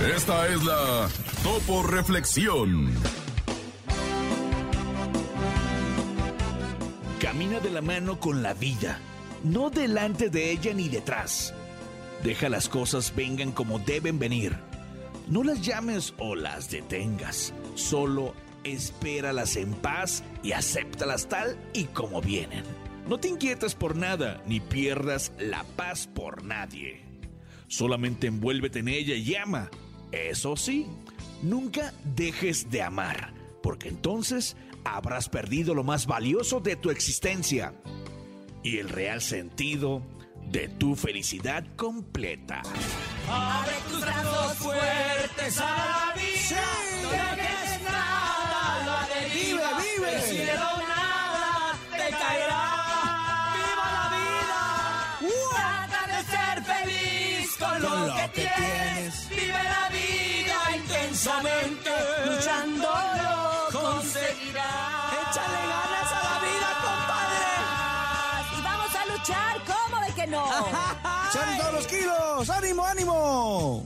Esta es la Topo Reflexión. Camina de la mano con la vida, no delante de ella ni detrás. Deja las cosas vengan como deben venir. No las llames o las detengas, solo espéralas en paz y acéptalas tal y como vienen. No te inquietes por nada, ni pierdas la paz por nadie. Solamente envuélvete en ella y ama. Eso sí, nunca dejes de amar, porque entonces habrás perdido lo más valioso de tu existencia y el real sentido de tu felicidad completa. Abre tus brazos fuertes a la vida. No dejes nada, la deriva. Vive, vive. El cielo nada te caerá. ¡Viva la vida! Trata de ser feliz con, lo, lo que, que tienes. Vive intensamente. Luchándolo conseguirás. Échale ganas a la vida, Y vamos a luchar, ¿cómo de que no? compadre. ¡Son todos los kilos! ¡Ánimo, ánimo!